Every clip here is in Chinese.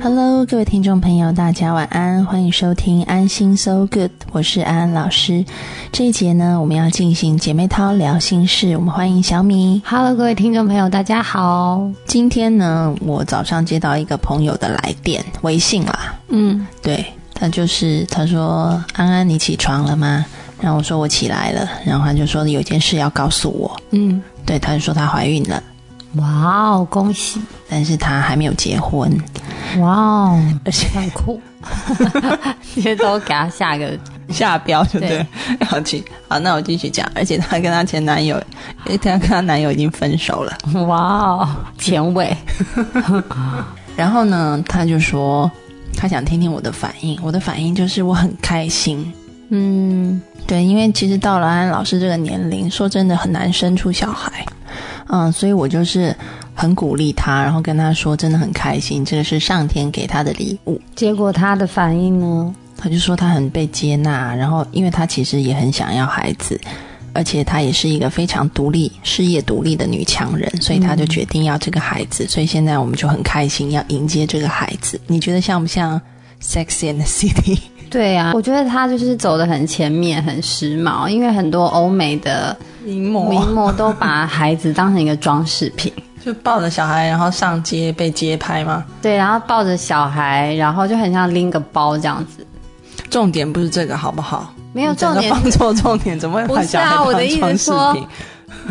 Hello，各位听众朋友，大家晚安，欢迎收听安心 So Good，我是安安老师。这一节呢，我们要进行姐妹淘聊心事，我们欢迎小米。Hello，各位听众朋友，大家好。今天呢，我早上接到一个朋友的来电，微信啦，嗯，对他就是他说安安，你起床了吗？然后我说我起来了，然后他就说有件事要告诉我，嗯，对，他就说她怀孕了，哇哦，恭喜！但是他还没有结婚，哇哦，而且很酷。这些都给他下个下标就对对了，要去好，那我继续讲，而且她跟她前男友，因为她跟她男友已经分手了，哇哦，前卫。然后呢，她就说她想听听我的反应，我的反应就是我很开心。嗯，对，因为其实到了安安老师这个年龄，说真的很难生出小孩，嗯，所以我就是很鼓励他，然后跟他说真的很开心，这个是上天给他的礼物。结果他的反应呢？他就说他很被接纳，然后因为他其实也很想要孩子，而且她也是一个非常独立、事业独立的女强人，所以他就决定要这个孩子。所以现在我们就很开心要迎接这个孩子。你觉得像不像《Sex and the City》？对啊，我觉得他就是走的很前面，很时髦，因为很多欧美的名名模都把孩子当成一个装饰品。就抱着小孩，然后上街被街拍吗？对，然后抱着小孩，然后就很像拎个包这样子。重点不是这个，好不好？没有重点个放错重点，怎么会把小孩当装饰说品？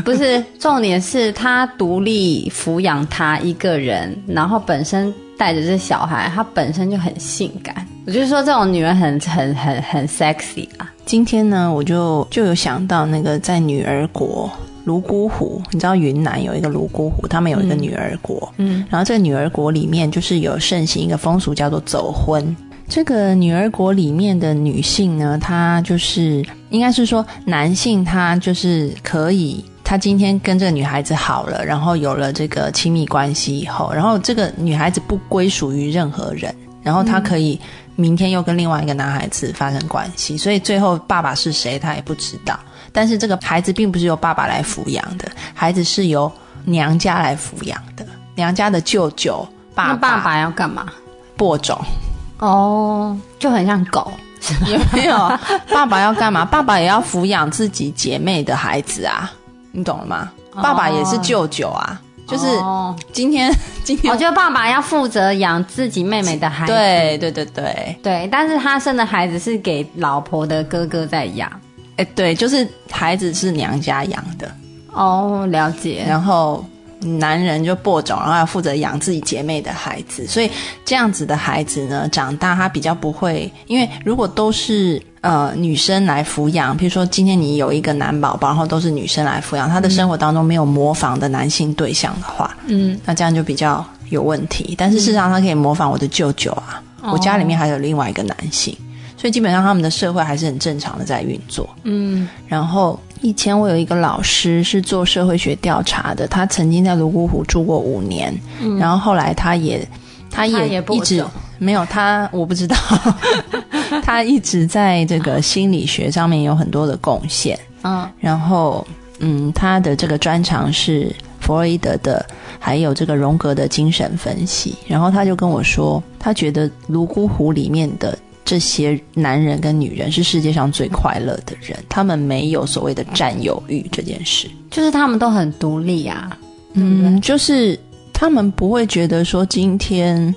不是，重点是他独立抚养他一个人，然后本身带着这小孩，她本身就很性感。我就是说，这种女人很很很很 sexy 啊。今天呢，我就就有想到那个在女儿国泸沽湖，你知道云南有一个泸沽湖，他们有一个女儿国，嗯，然后这个女儿国里面就是有盛行一个风俗叫做走婚。这个女儿国里面的女性呢，她就是应该是说男性，他就是可以，他今天跟这个女孩子好了，然后有了这个亲密关系以后，然后这个女孩子不归属于任何人，然后她可以明天又跟另外一个男孩子发生关系，所以最后爸爸是谁他也不知道。但是这个孩子并不是由爸爸来抚养的，孩子是由娘家来抚养的，娘家的舅舅、爸爸要干嘛？播种。哦，就很像狗。也 没有，爸爸要干嘛？爸爸也要抚养自己姐妹的孩子啊，你懂了吗？爸爸也是舅舅啊，就是哦，今天 今天我觉得爸爸要负责养自己妹妹的孩子。对对对对，对，但是他生的孩子是给老婆的哥哥在养。哎对，就是孩子是娘家养的，哦，了解。然后男人就播种，然后要负责养自己姐妹的孩子，所以这样子的孩子呢，长大他比较不会，因为如果都是呃女生来抚养，比如说今天你有一个男宝宝，然后都是女生来抚养，他的生活当中没有模仿的男性对象的话，嗯，那这样就比较有问题。但是事实上，他可以模仿我的舅舅啊，我家里面还有另外一个男性，所以基本上他们的社会还是很正常的在运作。嗯，然后以前我有一个老师是做社会学调查的，他曾经在泸沽湖住过五年，然后后来他也他他也一直种没有他我不知道，他一直在这个心理学上面有很多的贡献。嗯，然后，嗯，他的这个专长是弗洛伊德的，还有这个荣格的精神分析。然后他就跟我说，他觉得泸沽湖里面的这些男人跟女人是世界上最快乐的人，他们没有所谓的占有欲这件事。就是他们都很独立啊。嗯，就是他们不会觉得说今天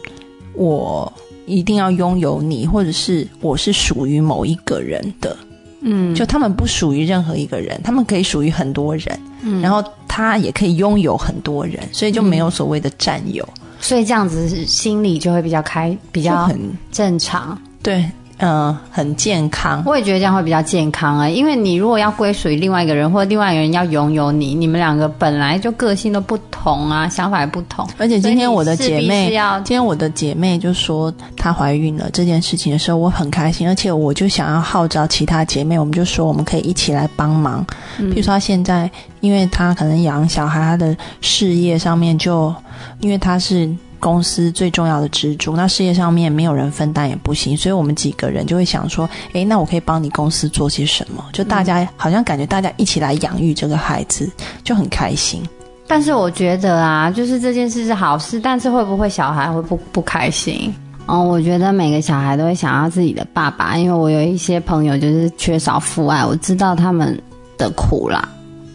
我一定要拥有你，或者是我是属于某一个人的。嗯，就他们不属于任何一个人，他们可以属于很多人，嗯然后他也可以拥有很多人，所以就没有所谓的占有，所以这样子心理就会比较开，比较很正常。对，嗯、很健康。我也觉得这样会比较健康啊，因为你如果要归属于另外一个人，或者另外一个人要拥有你，你们两个本来就个性都不同啊，想法也不同。而且今天我的姐妹今天我的姐妹就说她怀孕了这件事情的时候，我很开心，而且我就想要号召其他姐妹，我们就说我们可以一起来帮忙。嗯譬如说，她现在因为她可能养小孩，她的事业上面就因为她是。公司最重要的支柱，那事业上面没有人分担也不行，所以我们几个人就会想说，诶，那我可以帮你公司做些什么？就大家、好像感觉大家一起来养育这个孩子，就很开心。但是我觉得啊，就是这件事是好事，但是会不会小孩会不不开心？嗯，我觉得每个小孩都会想要自己的爸爸，因为我有一些朋友就是缺少父爱，我知道他们的苦啦。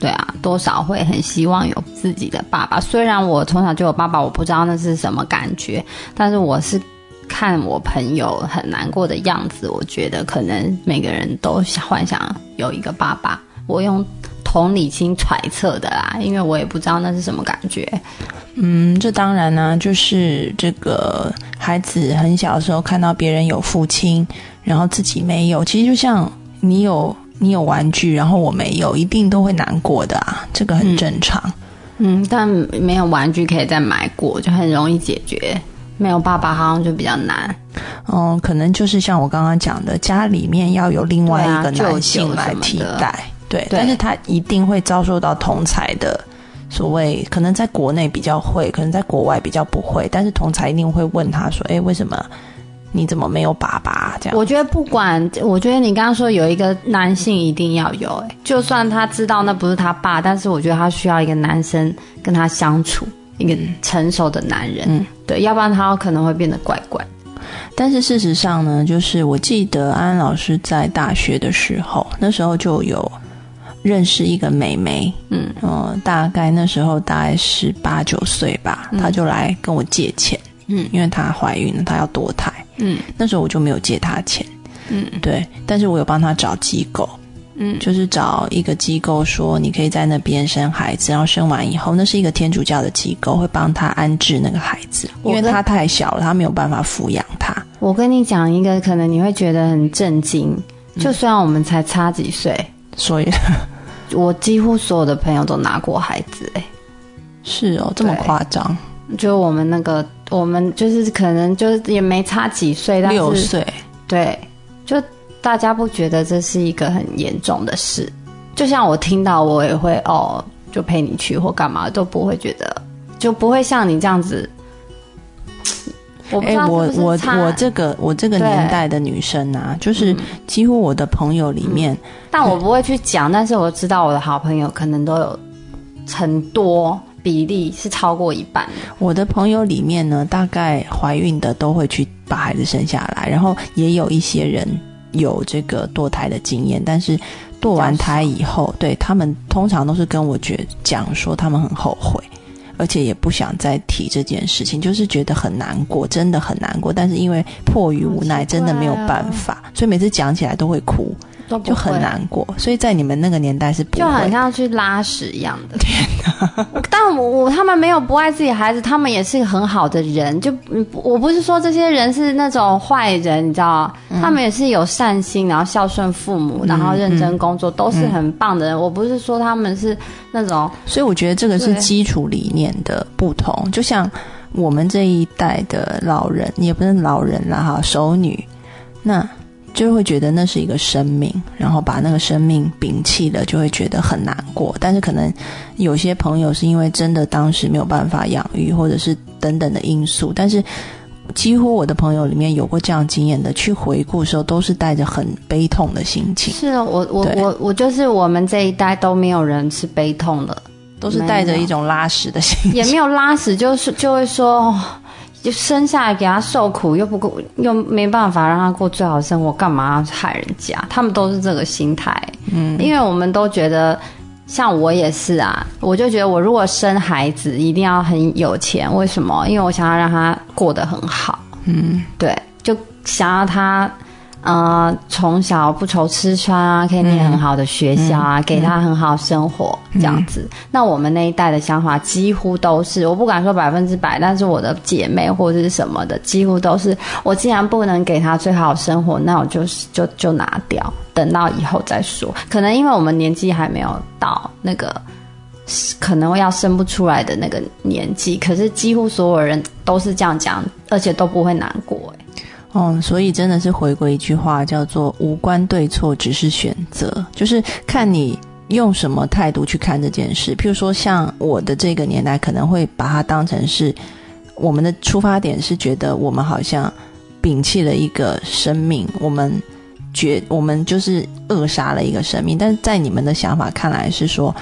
对啊，多少会很希望有自己的爸爸。虽然我从小就有爸爸，我不知道那是什么感觉，但是我是看我朋友很难过的样子，我觉得可能每个人都幻想有一个爸爸。我用。同理心揣测的啦，因为我也不知道那是什么感觉。嗯，这当然呢，就是这个孩子很小的时候看到别人有父亲，然后自己没有，其实就像你有你有玩具，然后我没有，一定都会难过的啊，这个很正常。嗯，但没有玩具可以再买过，就很容易解决。没有爸爸好像就比较难。嗯，可能就是像我刚刚讲的，家里面要有另外一个男性来替代。对，但是他一定会遭受到同才的所谓，可能在国内比较会，可能在国外比较不会。但是同才一定会问他说：“哎，为什么你怎么没有爸爸？”这样，我觉得不管，我觉得你刚刚说有一个男性一定要有，哎，就算他知道那不是他爸，但是我觉得他需要一个男生跟他相处，一个成熟的男人，嗯，对，要不然他可能会变得怪怪。但是事实上呢，就是我记得安安老师在大学的时候，那时候就有。认识一个美眉，嗯，哦，大概那时候大概十八九岁吧，她就来跟我借钱，嗯，因为她怀孕了，她要堕胎，嗯，那时候我就没有借他钱，嗯，对，但是我有帮他找机构，嗯，就是找一个机构说你可以在那边生孩子，然后生完以后，那是一个天主教的机构，会帮他安置那个孩子，因为他太小了，他没有办法抚养他。我跟你讲一个，可能你会觉得很震惊，就虽然我们才差几岁，所以。我几乎所有的朋友都拿过孩子，哎，是哦，这么夸张？就我们那个，我们就是可能就是也没差几岁，六岁，对，就大家不觉得这是一个很严重的事？就像我听到，我也会哦，就陪你去或干嘛，都不会觉得，就不会像你这样子。哎，我我我这个我这个年代的女生啊，就是几乎我的朋友里面，但我不会去讲，但是我知道我的好朋友可能都有很多比例是超过一半。我的朋友里面呢，大概怀孕的都会去把孩子生下来，然后也有一些人有这个堕胎的经验，但是堕完胎以后，对他们通常都是跟我觉讲说他们很后悔。而且也不想再提这件事情，就是觉得很难过，真的很难过。但是因为迫于无奈，真的没有办法，所以每次讲起来都会哭。就很难过，所以在你们那个年代是就很像去拉屎一样的。天哪！但我我他们没有不爱自己孩子，他们也是很好的人。就我不是说这些人是那种坏人，你知道他们也是有善心，然后孝顺父母，然后认真工作，都是很棒的人。我不是说他们是那种，所以我觉得这个是基础理念的不同。就像我们这一代的老人，也不是老人了哈，熟女那。就会觉得那是一个生命，然后把那个生命摒弃了，就会觉得很难过。但是可能有些朋友是因为真的当时没有办法养育，或者是等等的因素。但是几乎我的朋友里面有过这样经验的，去回顾的时候都是带着很悲痛的心情。是啊，我我我我就是我们这一代都没有人是悲痛的，都是带着一种拉屎的心情，也没有拉屎，就是就会说。就生下来给他受苦，又不过又没办法让他过最好生活，干嘛要害人家？他们都是这个心态。嗯，因为我们都觉得，像我也是啊，我就觉得我如果生孩子一定要很有钱，为什么？因为我想要让他过得很好。嗯，对，就想要他。呃，从小不愁吃穿啊，可以念很好的学校啊，给他很好生活这样子。那我们那一代的想法几乎都是，我不敢说百分之百，但是我的姐妹或者是什么的，几乎都是，我既然不能给他最好生活，那我就是就就拿掉，等到以后再说。可能因为我们年纪还没有到那个可能要生不出来的那个年纪，可是几乎所有人都是这样讲，而且都不会难过。哦，所以真的是回归一句话，叫做“无关对错，只是选择”，就是看你用什么态度去看这件事。譬如说，像我的这个年代，可能会把它当成是我们的出发点，是觉得我们好像摒弃了一个生命，我们觉我们就是扼杀了一个生命。但是在你们的想法看来，是说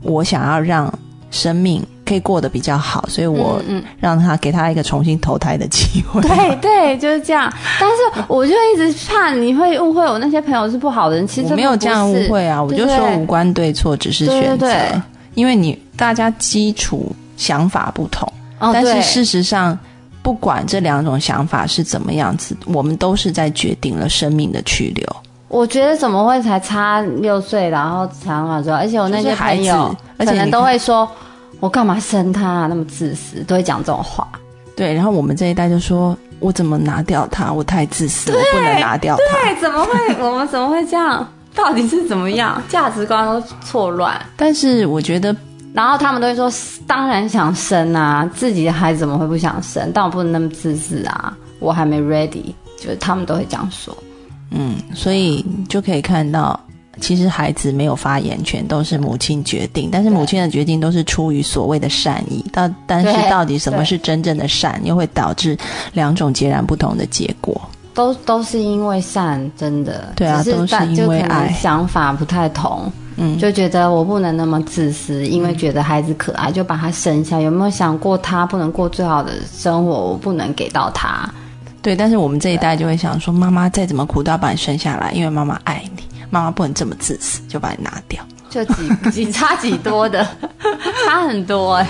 我想要让生命可以过得比较好，所以我嗯嗯让他给他一个重新投胎的机会。对对，就是这样。但是我就一直怕你会误会我那些朋友是不好的人，其实我没有这样误会啊，我就说无关对错，只是选择。对对对因为你大家基础想法不同，哦，但是事实上，不管这两种想法是怎么样子，我们都是在决定了生命的去留。我觉得怎么会才差六岁，然后想法说，而且我那些朋友而且可能都会说，我干嘛生他、啊、那么自私，都会讲这种话。对，然后我们这一代就说：“我怎么拿掉他？我太自私，我不能拿掉他。对，怎么会？我们怎么会这样？到底是怎么样？价值观都错乱。”但是我觉得，然后他们都会说，当然想生啊，自己的孩子怎么会不想生？但我不能那么自私啊，我还没 ready，就是他们都会这样说。嗯，所以就可以看到，其实孩子没有发言权，都是母亲决定。但是母亲的决定都是出于所谓的善意，到但是到底什么是真正的善，又会导致两种截然不同的结果。都都是因为善，真的，对啊只都是因为爱想法不太同，嗯，就觉得我不能那么自私，因为觉得孩子可爱就把他生下。有没有想过他不能过最好的生活，我不能给到他？对。但是我们这一代就会想说，妈妈再怎么苦都要把你生下来，因为妈妈爱你，妈妈不能这么自私，就把你拿掉。就几几差几多的，差很多哎、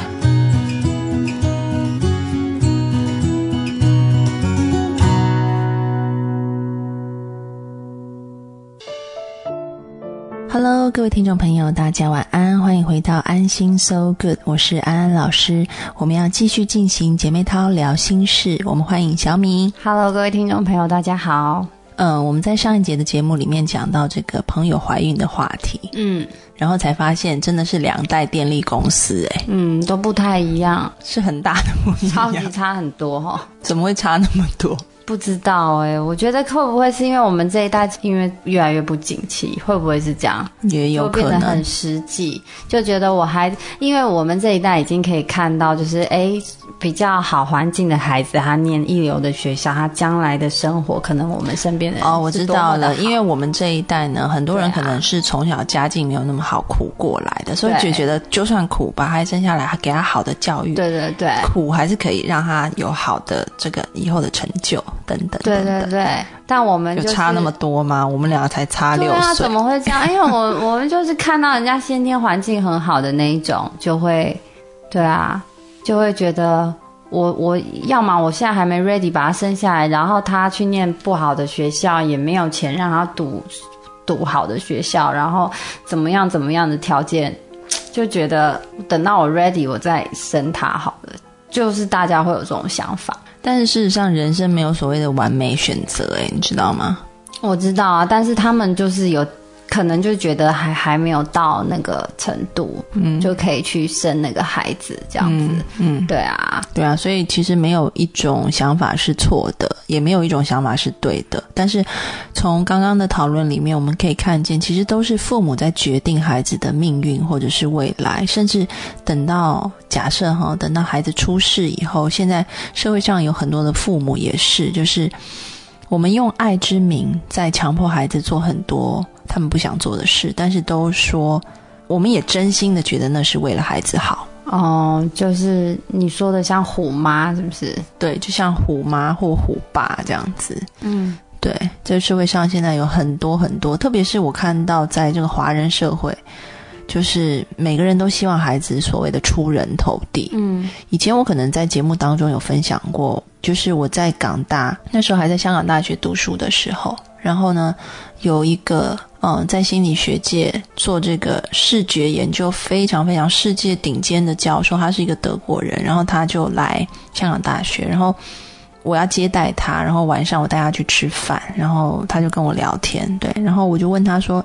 Hello，各位听众朋友，大家晚安，欢迎回到安心 So Good，我是安安老师。我们要继续进行姐妹淘聊心事，我们欢迎小米。Hello，各位听众朋友，大家好。嗯，我们在上一节的节目里面讲到这个朋友怀孕的话题，嗯。然后才发现真的是两代电力公司，哎，嗯，都不太一样，是很大的不一样。超级，差很多哈、怎么会差那么多？不知道哎、我觉得会不会是因为我们这一代因为越来越不景气，会不会是这样？也有可能。变得很，实际，就觉得我还因为我们这一代已经可以看到，就是哎比较好环境的孩子，他念一流的学校，他将来的生活可能我们身边的人哦，我知道了，因为为我们这一代呢，很多人可能是从小家境没有那么好苦过来的，所以就觉得就算苦，把他生下来，给他好的教育，对对对。苦还是可以让他有好的这个以后的成就等等对等等。对对，但我们就是有差那么多吗？我们两个才差六对啊，岁怎，么会这样？因为我我们就是看到人家先天环境很好的那一种，就会，对啊，就会觉得我我要么我现在还没 ready 把他生下来，然后他去念不好的学校，也没有钱让他读读好的学校，然后怎么样怎么样的条件，就觉得等到我 ready 我再生他好了。就是大家会有这种想法，但是事实上，人生没有所谓的完美选择，哎，你知道吗？我知道啊，但是他们就是有可能就觉得还还没有到那个程度，嗯，就可以去生那个孩子这样子，嗯，对啊，对啊，所以其实没有一种想法是错的，也没有一种想法是对的。但是从刚刚的讨论里面，我们可以看见，其实都是父母在决定孩子的命运或者是未来，甚至等到假设哈，等到孩子出世以后，现在社会上有很多的父母也是，就是我们用爱之名在强迫孩子做很多他们不想做的事，但是都说我们也真心的觉得那是为了孩子好。哦，就是你说的像虎妈是不是？对，就像虎妈或虎爸这样子。嗯，对，这个社会上现在有很多很多，特别是我看到在这个华人社会，就是每个人都希望孩子所谓的出人头地。嗯以前我可能在节目当中有分享过，就是我在港大那时候还在香港大学读书的时候，然后呢，有一个嗯，在心理学界做这个视觉研究非常非常世界顶尖的教授，他是一个德国人，然后他就来香港大学，然后我要接待他，然后晚上我带他去吃饭，然后他就跟我聊天，对，然后我就问他说。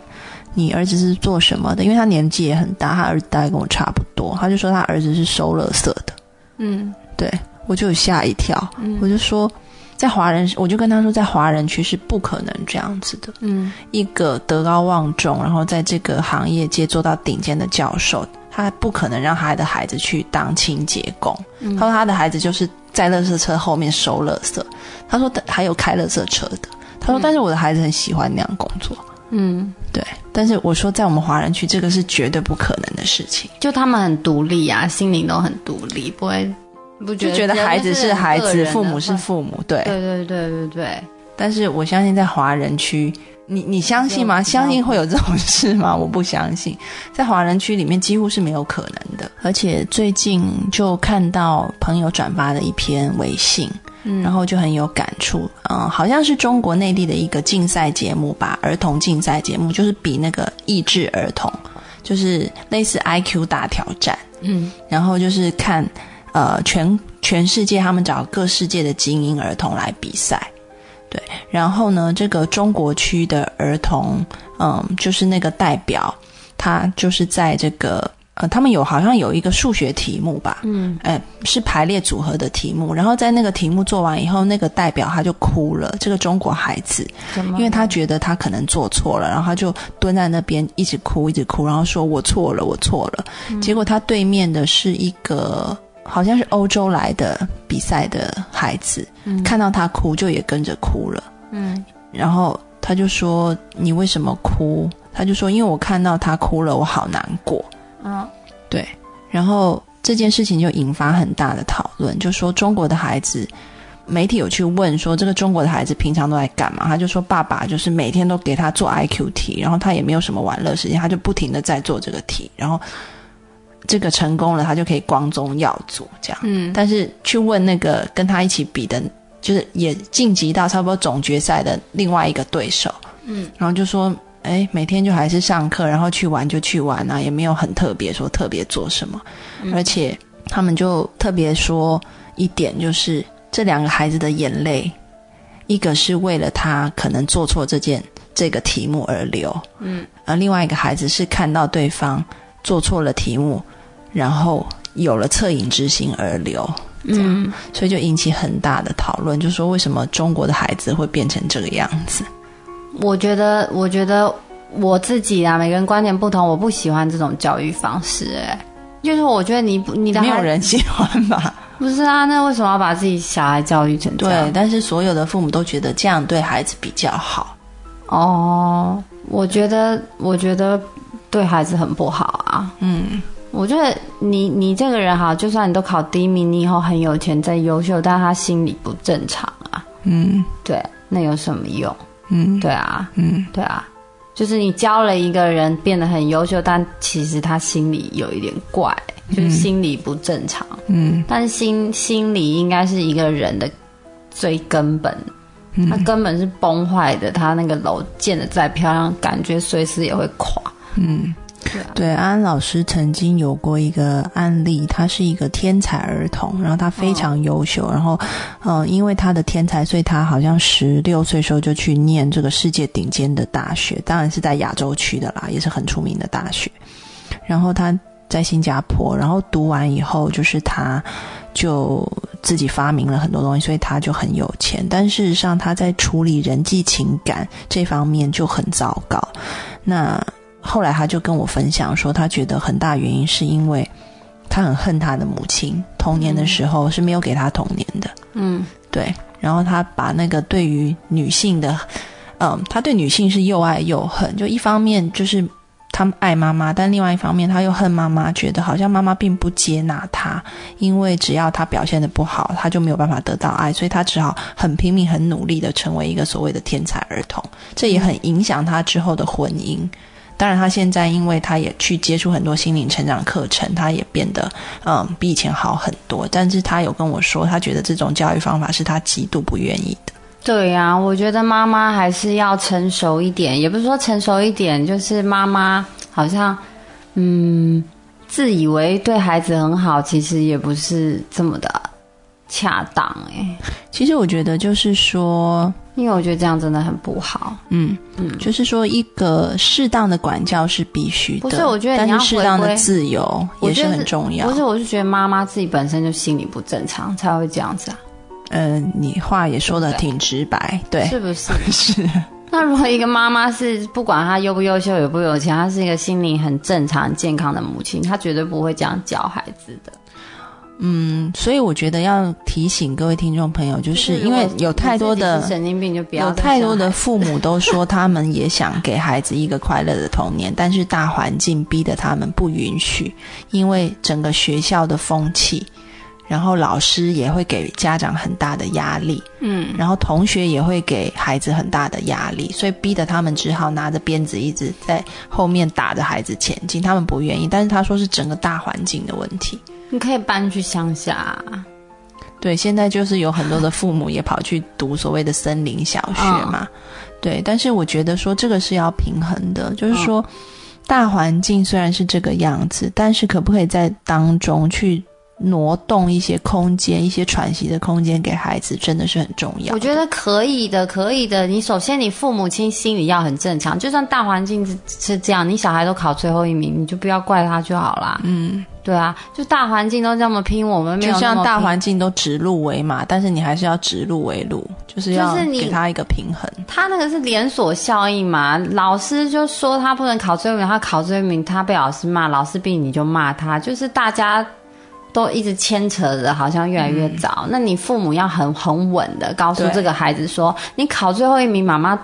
你儿子是做什么的？因为他年纪也很大，他儿子大概跟我差不多。他就说他儿子是收垃圾的。嗯对我就吓一跳，我就说，在华人，我就跟他说，在华人区是不可能这样子的。嗯一个德高望重，然后在这个行业界做到顶尖的教授，他不可能让他的孩子去当清洁工。嗯他说他的孩子就是在垃圾车后面收垃圾。他说还有开垃圾车的。他说，但是我的孩子很喜欢那样工作。嗯，对。但是我说，在我们华人区，这个是绝对不可能的事情。就他们很独立啊，心灵都很独立，不会不就觉得孩子是孩子，父母是父母，对。对对对对对，但是我相信在华人区，你你相信吗？相信会有这种 事吗？我不相信，在华人区里面几乎是没有可能的。而且最近就看到朋友转发的一篇微信，嗯然后就很有感触。嗯、好像是中国内地的一个竞赛节目吧，儿童竞赛节目，就是比那个益智儿童，就是类似 IQ 大挑战。嗯然后就是看呃全全世界他们找各世界的精英儿童来比赛，对，然后呢，这个中国区的儿童，嗯，就是那个代表，他就是在这个呃，他们有好像有一个数学题目吧，嗯。哎，是排列组合的题目，然后在那个题目做完以后，那个代表他就哭了，这个中国孩子？因为他觉得他可能做错了，然后他就蹲在那边一直哭，一直哭，然后说我错了，我错了。结果他对面的是一个好像是欧洲来的比赛的孩子，看到他哭就也跟着哭了，嗯然后他就说你为什么哭？他就说因为我看到他哭了，我好难过。嗯对，然后这件事情就引发很大的讨论，就说中国的孩子，媒体有去问说这个中国的孩子平常都在干嘛？他就说爸爸就是每天都给他做 IQ 题，然后他也没有什么玩乐时间，他就不停的在做这个题，然后这个成功了，他就可以光宗耀祖这样。嗯。但是去问那个跟他一起比的，就是也晋级到差不多总决赛的另外一个对手，嗯，然后就说，哎，每天就还是上课，然后去玩就去玩啊，也没有很特别说特别做什么，而且他们就特别说一点，就是这两个孩子的眼泪，一个是为了他可能做错这件这个题目而流，嗯，而另外一个孩子是看到对方做错了题目，然后有了恻隐之心而流，嗯，所以就引起很大的讨论，就说为什么中国的孩子会变成这个样子？我觉得，我觉得我自己啊，每个人观点不同，我不喜欢这种教育方式、哎，就是我觉得你不你的没有人喜欢吧？不是啊，那为什么要把自己小孩教育成这样对，？但是所有的父母都觉得这样对孩子比较好。哦，我觉得，我觉得对孩子很不好啊。嗯，我觉得你你这个人哈，就算你都考第一名，你以后很有钱再优秀，但他心理不正常啊，嗯。对，那有什么用？嗯。对啊，嗯。对啊，就是你教了一个人变得很优秀，但其实他心里有一点怪，就是心理不正常。嗯。但是心心理应该是一个人的最根本，嗯。他根本是崩坏的，他那个楼建的再漂亮，感觉随时也会垮。嗯对，安安老师曾经有过一个案例，他是一个天才儿童，然后他非常优秀，然后，呃，因为他的天才，所以他好像十六岁时候就去念这个世界顶尖的大学，当然是在亚洲区的啦，也是很出名的大学。然后他在新加坡，然后读完以后，就是他就自己发明了很多东西，所以他就很有钱。但事实上，他在处理人际情感这方面就很糟糕。那后来他就跟我分享说，他觉得很大原因是因为他很恨他的母亲，童年的时候是没有给他童年的，嗯对。然后他把那个对于女性的，嗯，他对女性是又爱又恨，就一方面就是他爱妈妈，但另外一方面他又恨妈妈，觉得好像妈妈并不接纳他，因为只要他表现的不好，他就没有办法得到爱，所以他只好很拼命、很努力的成为一个所谓的天才儿童，这也很影响他之后的婚姻。当然，他现在因为他也去接触很多心灵成长课程，他也变得嗯比以前好很多。但是他有跟我说，他觉得这种教育方法是他极度不愿意的。对呀、我觉得妈妈还是要成熟一点，也不是说成熟一点，就是妈妈好像嗯自以为对孩子很好，其实也不是这么的恰当哎、其实我觉得就是说，因为我觉得这样真的很不好。嗯嗯就是说一个适当的管教是必须的，不是我觉得你要但是适当的自由也是很重要。不是，我是觉得妈妈自己本身就心理不正常，才会这样子啊，嗯、你话也说的挺直白，对，是不是？是，那如果一个妈妈是不管她优不优秀、有不有钱，她是一个心理很正常、很健康的母亲，她绝对不会这样教孩子的。嗯，所以我觉得要提醒各位听众朋友，就是因为有太多的神经病，就不要有太多的父母都说他们也想给孩子一个快乐的童年，但是大环境逼得他们不允许，因为整个学校的风气。然后老师也会给家长很大的压力，嗯，然后同学也会给孩子很大的压力，所以逼得他们只好拿着鞭子一直在后面打着孩子前进。他们不愿意，但是他说是整个大环境的问题。你可以搬去乡下，对，现在就是有很多的父母也跑去读所谓的森林小学嘛，对。但是我觉得说这个是要平衡的，就是说大环境虽然是这个样子，但是可不可以在当中去。挪动一些空间，一些喘息的空间给孩子，真的是很重要。我觉得可以的，可以的。你首先，你父母亲心理要很正常，就算大环境是是这样，你小孩都考最后一名，你就不要怪他就好啦。嗯，对啊，就大环境都这么拼，我们没有就像大环境都指鹿为马，但是你还是要指鹿为鹿，就是要给他一个平衡。他那个是连锁效应嘛？老师就说他不能考最后一名，他考最后一名，他被老师骂，老师逼你就骂他，就是大家。都一直牵扯着，好像越来越早。那你父母要很很稳的告诉这个孩子说：“你考最后一名，妈妈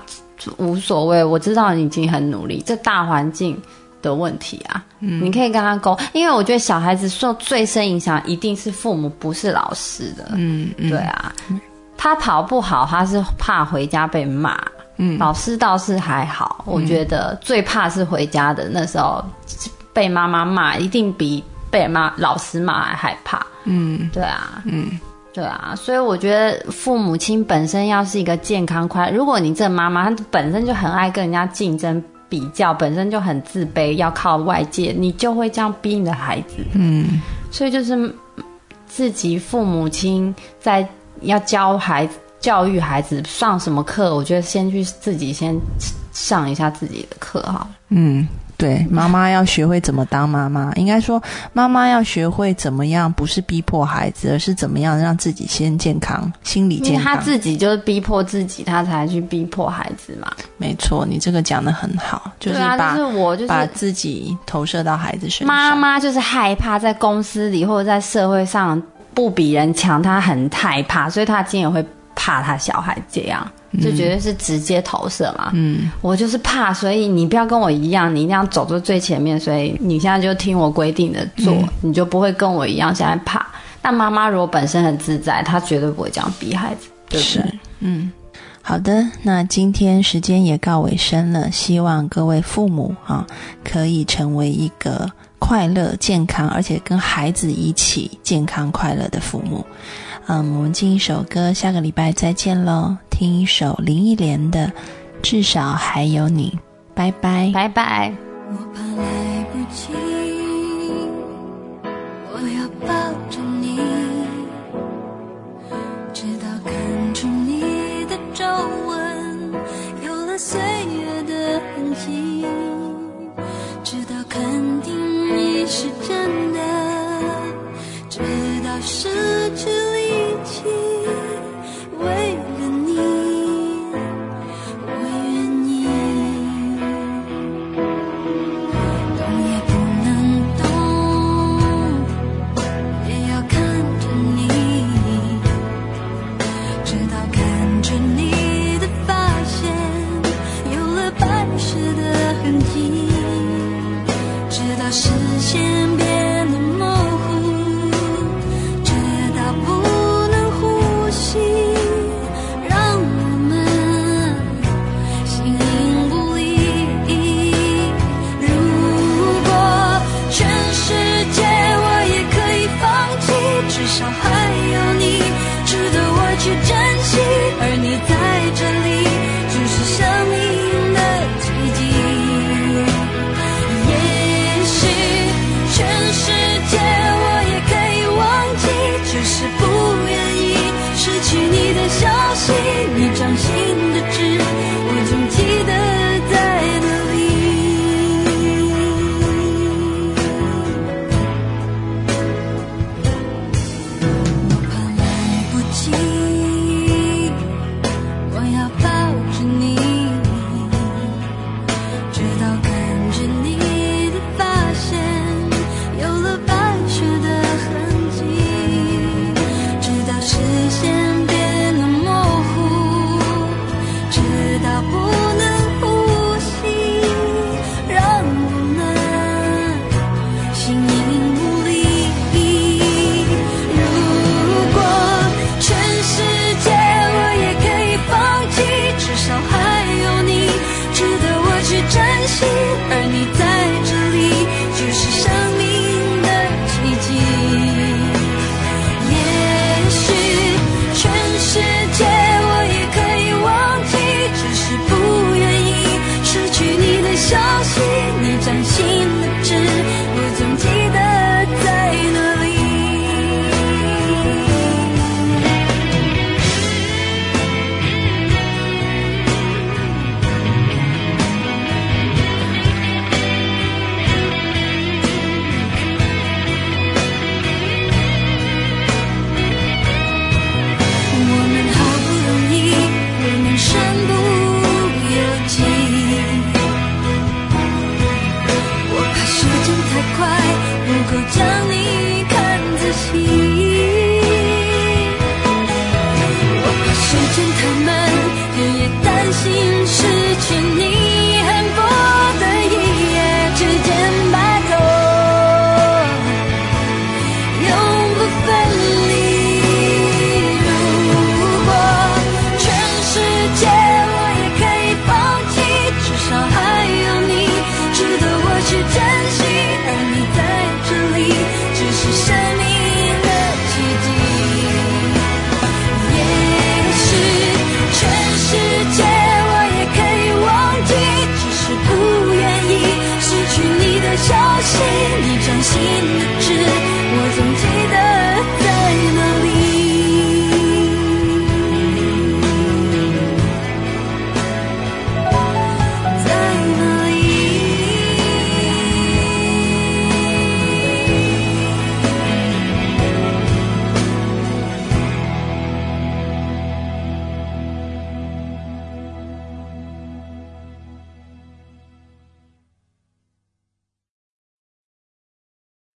无所谓。我知道你已经很努力，这大环境的问题啊，你可以跟他沟。因为我觉得小孩子受最深影响一定是父母，不是老师的。嗯，对啊，他跑不好，他是怕回家被骂。嗯，老师倒是还好，我觉得最怕是回家的那时候被妈妈骂，一定比。被骂、老师骂还害怕，嗯，对啊，嗯，对啊，所以我觉得父母亲本身要是一个健康快，如果你这妈妈她本身就很爱跟人家竞争比较，本身就很自卑，要靠外界，你就会这样逼你的孩子，嗯，所以就是自己父母亲在要教孩子、教育孩子上什么课，我觉得先去自己先上一下自己的课哈，嗯。对，妈妈要学会怎么当妈妈。应该说，妈妈要学会怎么样，不是逼迫孩子，而是怎么样让自己先健康，心理健康。他自己就是逼迫自己，他才去逼迫孩子嘛。没错，你这个讲的很好，就是把我就是把自己投射到孩子身上。妈妈就是害怕在公司里或者在社会上不比人强，她很害怕，所以她今天也会怕她小孩这样。就绝对是直接投射嘛，嗯，我就是怕，所以你不要跟我一样，你一定要走在最前面，所以你现在就听我规定的做，你就不会跟我一样现在怕。但妈妈如果本身很自在，她绝对不会这样逼孩子，对不对？嗯，好的，那今天时间也告尾声了，希望各位父母啊，可以成为一个快乐、健康，而且跟孩子一起健康快乐的父母。嗯，我们进一首歌，下个礼拜再见喽。听一首林忆莲的《至少还有你》，拜拜，拜拜。我怕来不及，我要抱着你，直到看出你的皱纹有了岁月的痕迹，直到肯定你是真